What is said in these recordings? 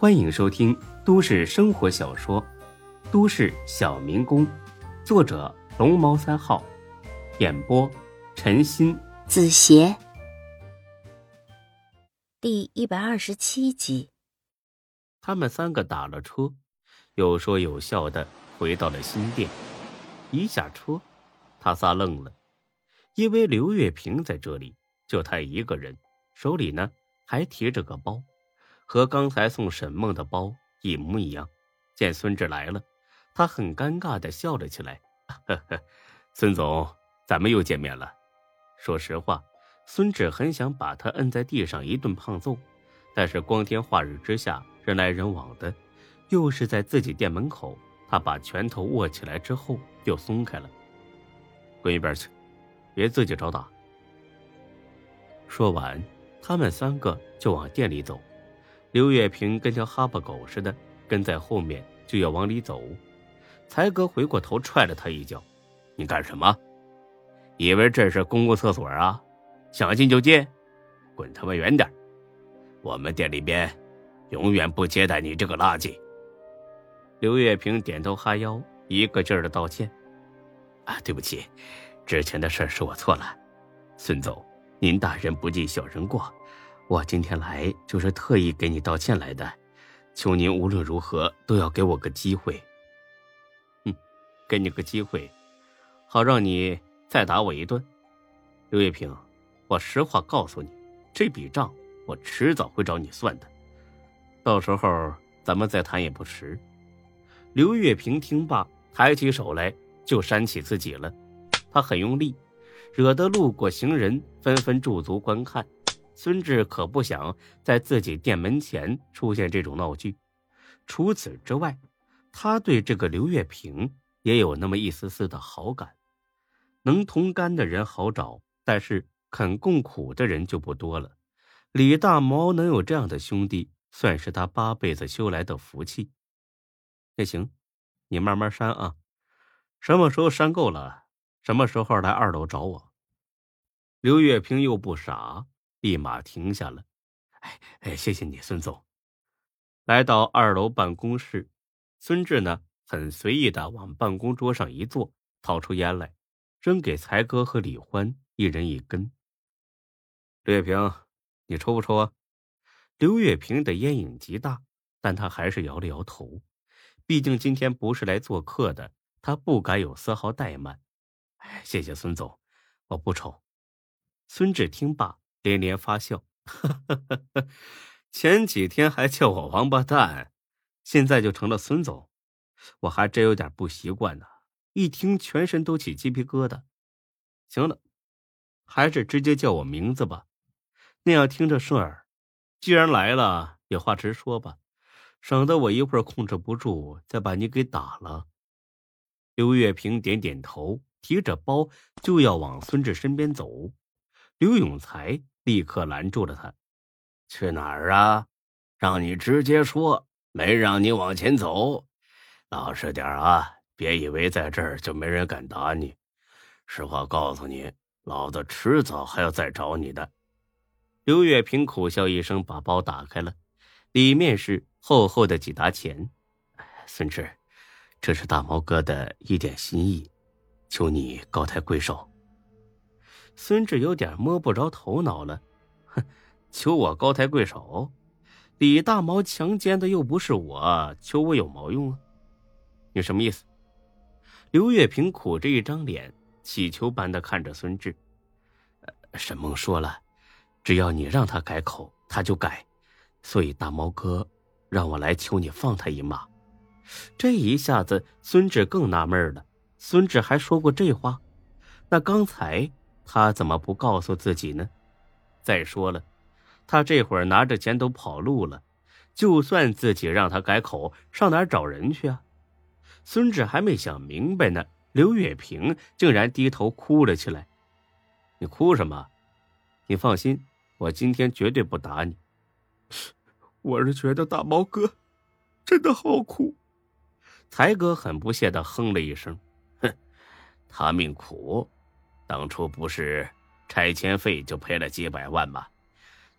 欢迎收听都市生活小说《都市小民工》，作者龙猫三号，演播陈鑫、子邪，第一百二十七集。他们三个打了车，有说有笑的回到了新店。一下车，他仨愣了，因为刘月平在这里，就他一个人，手里呢还提着个包。和刚才送沈梦的包一模一样。见孙志来了，他很尴尬的笑了起来：“呵呵，孙总，咱们又见面了。”说实话，孙志很想把他摁在地上一顿胖揍，但是光天化日之下，人来人往的，又是在自己店门口，他把拳头握起来之后又松开了。滚一边去，别自己找打。说完，他们三个就往店里走。刘月平跟条哈巴狗似的跟在后面，就要往里走。才哥回过头踹了他一脚：“你干什么？以为这是公共厕所啊？想进就进，滚他妈远点！我们店里边永远不接待你这个垃圾。”刘月平点头哈腰，一个劲儿的道歉：“啊，对不起，之前的事是我错了。孙总，您大人不计小人过。”我今天来就是特意给你道歉来的，求您无论如何都要给我个机会。哼，给你个机会，好让你再打我一顿。刘月平，我实话告诉你，这笔账我迟早会找你算的，到时候咱们再谈也不迟。刘月平听罢，抬起手来就扇起自己了，他很用力，惹得路过行人纷纷驻足观看。孙志可不想在自己店门前出现这种闹剧。除此之外，他对这个刘月平也有那么一丝丝的好感。能同甘的人好找，但是肯共苦的人就不多了。李大毛能有这样的兄弟，算是他八辈子修来的福气。那行，你慢慢删啊，什么时候删够了，什么时候来二楼找我。刘月平又不傻。立马停下了，哎哎，谢谢你，孙总。来到二楼办公室，孙志呢很随意的往办公桌上一坐，掏出烟来，扔给才哥和李欢一人一根。刘月平，你抽不抽啊？刘月平的烟瘾极大，但他还是摇了摇头，毕竟今天不是来做客的，他不敢有丝毫怠慢。哎，谢谢孙总，我不抽。孙志听罢。连连发笑，前几天还叫我王八蛋，现在就成了孙总，我还真有点不习惯呢。一听，全身都起鸡皮疙瘩。行了，还是直接叫我名字吧，那样听着顺耳。既然来了，有话直说吧，省得我一会儿控制不住再把你给打了。刘月平点点头，提着包就要往孙志身边走。刘永才。立刻拦住了他：“去哪儿啊？让你直接说，没让你往前走。老实点啊，别以为在这儿就没人敢打你。实话告诉你，老子迟早还要再找你的。”刘月平苦笑一声，把包打开了，里面是厚厚的几沓钱。孙志，这是大毛哥的一点心意，求你高抬贵手。孙志有点摸不着头脑了，哼，求我高抬贵手？李大毛强奸的又不是我，求我有毛用啊？你什么意思？刘月平苦着一张脸，乞求般的看着孙志。沈梦说了，只要你让他改口，他就改，所以大毛哥让我来求你放他一马。这一下子，孙志更纳闷了。孙志还说过这话？那刚才？他怎么不告诉自己呢？再说了，他这会儿拿着钱都跑路了，就算自己让他改口，上哪儿找人去啊？孙志还没想明白呢，刘月平竟然低头哭了起来。你哭什么？你放心，我今天绝对不打你。我是觉得大毛哥真的好苦。才哥很不屑的哼了一声：“哼，他命苦。”当初不是拆迁费就赔了几百万吗？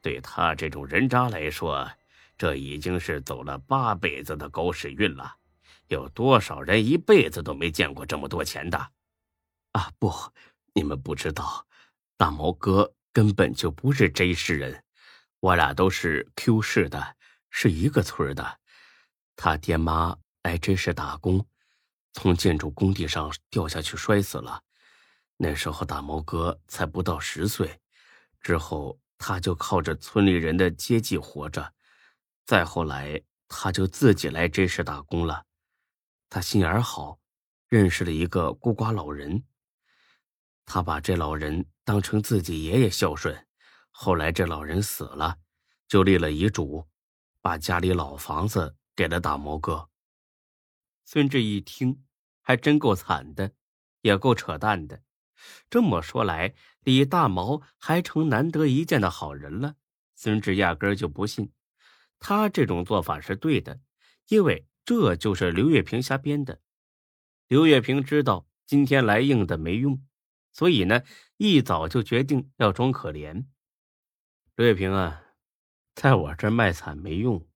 对他这种人渣来说，这已经是走了八辈子的狗屎运了。有多少人一辈子都没见过这么多钱的？啊，不，你们不知道，大毛哥根本就不是 J 市人，我俩都是 Q 市的，是一个村的。他爹妈来 J 市打工，从建筑工地上掉下去摔死了。那时候大毛哥才不到十岁，之后他就靠着村里人的接济活着，再后来他就自己来这市打工了。他心眼好，认识了一个孤寡老人。他把这老人当成自己爷爷孝顺。后来这老人死了，就立了遗嘱，把家里老房子给了大毛哥。孙志一听，还真够惨的，也够扯淡的。这么说来，李大毛还成难得一见的好人了。孙志压根就不信，他这种做法是对的，因为。这就是刘月平瞎编的。刘月平知道今天来硬的没用，所以呢，一早就决定要装可怜。刘月平啊，在我这卖惨没用。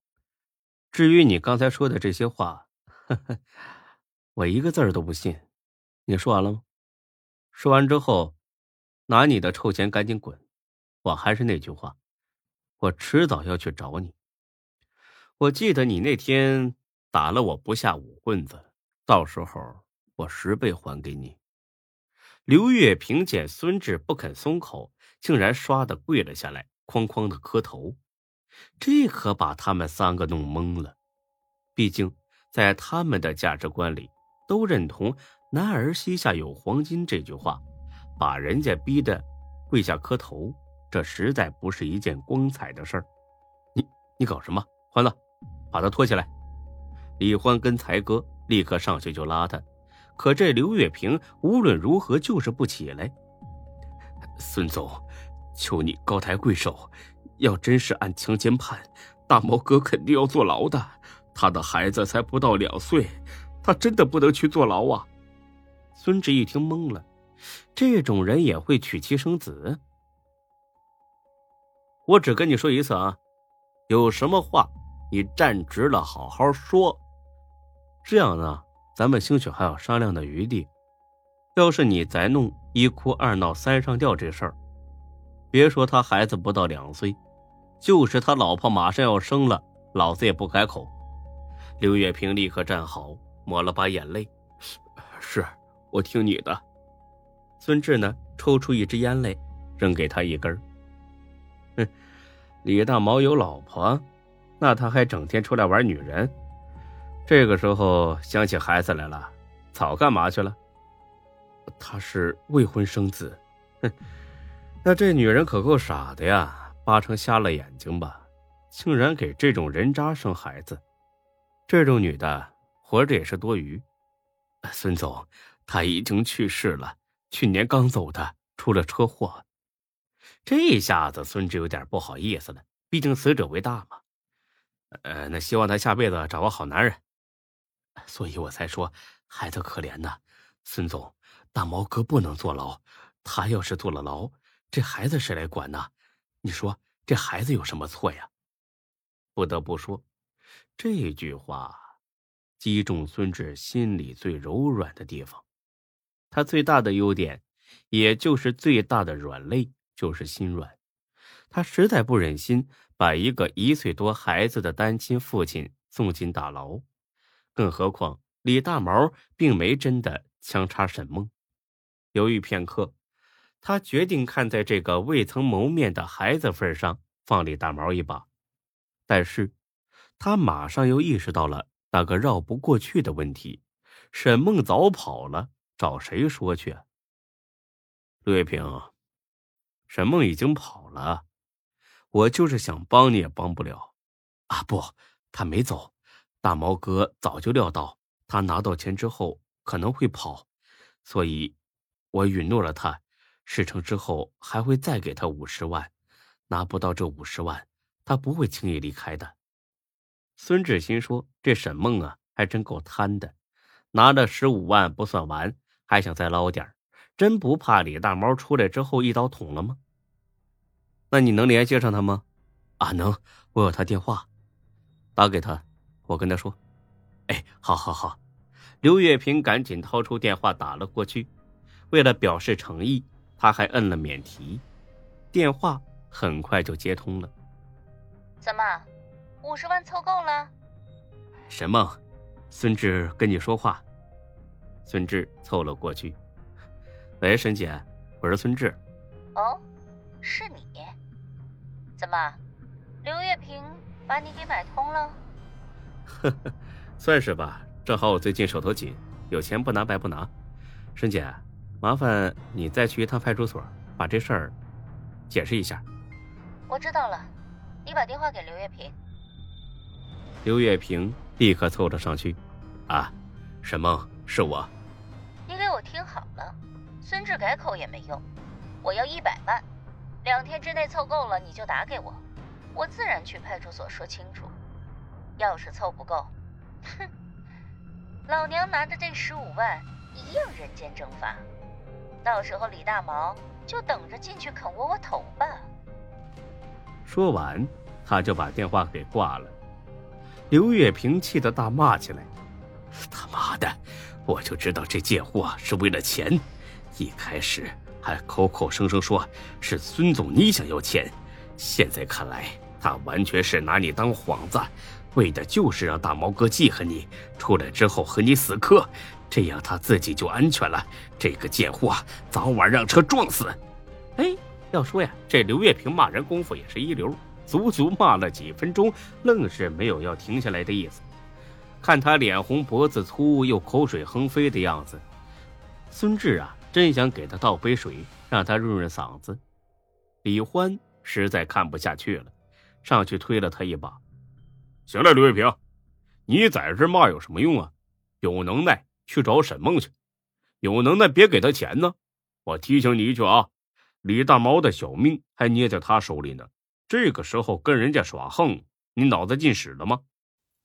至于你刚才说的这些话，呵 呵我一个字儿都不信。你说完了吗？说完之后，拿你的臭钱赶紧滚！我还是那句话，我迟早要去找你。我记得你那天。打了我不下五棍子，到时候我十倍还给你。刘月平见孙志不肯松口，竟然唰的跪了下来，哐哐的磕头。这可把他们三个弄懵了。毕竟在他们的价值观里，都认同“男儿膝下有黄金”这句话，把人家逼得跪下磕头，这实在不是一件光彩的事儿。你你搞什么？欢乐，把他拖起来。李欢跟才哥立刻上去就拉他，可这刘月平无论如何就是不起来。孙总，求你高抬贵手，要真是按强奸判，大毛哥肯定要坐牢的。他的孩子才不到两岁，他真的不能去坐牢啊！孙志一听懵了，这种人也会娶妻生子？我只跟你说一次啊，有什么话你站直了好好说。这样呢，咱们兴许还有商量的余地。要是你再弄一哭二闹三上吊这事儿，别说他孩子不到两岁，就是他老婆马上要生了，老子也不开口。刘月平立刻站好，抹了把眼泪：“ 是我听你的。”孙志呢，抽出一支烟来，扔给他一根儿。哼，李大毛有老婆，那他还整天出来玩女人？这个时候想起孩子来了，早干嘛去了？他是未婚生子，哼，那这女人可够傻的呀，八成瞎了眼睛吧？竟然给这种人渣生孩子，这种女的活着也是多余。孙总，他已经去世了，去年刚走的，出了车祸。这下子孙志有点不好意思了，毕竟死者为大嘛。呃，那希望他下辈子找个好男人。所以我才说孩子可怜呐，孙总，大毛哥不能坐牢，他要是坐了牢，这孩子谁来管呢？你说这孩子有什么错呀？不得不说，这句话击中孙志心里最柔软的地方。他最大的优点，也就是最大的软肋，就是心软。他实在不忍心把一个一岁多孩子的单亲父亲送进大牢。更何况李大毛并没真的枪杀沈梦。犹豫片刻，他决定看在这个未曾谋面的孩子份上放李大毛一把。但是，他马上又意识到了那个绕不过去的问题：沈梦早跑了，找谁说去？陆月平，沈梦已经跑了，我就是想帮你也帮不了。啊，不，他没走。大毛哥早就料到他拿到钱之后可能会跑，所以，我允诺了他，事成之后还会再给他五十万。拿不到这五十万，他不会轻易离开的。孙志新说：“这沈梦啊，还真够贪的，拿了十五万不算完，还想再捞点真不怕李大毛出来之后一刀捅了吗？那你能联系上他吗？啊，能，我有他电话。”打给他，我跟他说。哎，好好好。刘月平赶紧掏出电话打了过去。为了表示诚意，他还摁了免提。电话很快就接通了。怎么，五十万凑够了？沈梦，孙志跟你说话。孙志凑了过去。喂，沈姐，我是孙志。哦，是你？怎么，刘月平把你给买通了？呵呵，算是吧。正好我最近手头紧，有钱不拿白不拿。沈姐，麻烦你再去一趟派出所，把这事儿解释一下。我知道了，你把电话给刘月平。刘月平立刻凑了上去。啊，沈梦，是我。听好了，孙志改口也没用。我要一百万，两天之内凑够了你就打给我，我自然去派出所说清楚。要是凑不够，哼，老娘拿着这十五万一样人间蒸发。到时候李大毛就等着进去啃窝窝头吧。说完，他就把电话给挂了。刘月平气得大骂起来：“他妈的，我就知道这贱货是为了钱，一开始……”还口口声声说是孙总你想要钱，现在看来他完全是拿你当幌子，为的就是让大毛哥记恨你，出来之后和你死磕，这样他自己就安全了。这个贱货早晚让车撞死。哎，要说呀，这刘月平骂人功夫也是一流，足足骂了几分钟，愣是没有要停下来的意思。看他脸红脖子粗又口水横飞的样子，孙志啊。真想给他倒杯水，让他润润嗓子。李欢实在看不下去了，上去推了他一把：“行了，刘月平，你在这骂有什么用啊？有能耐去找沈梦去，有能耐别给他钱呢。我提醒你一句啊，李大毛的小命还捏在他手里呢。这个时候跟人家耍横，你脑子进屎了吗？”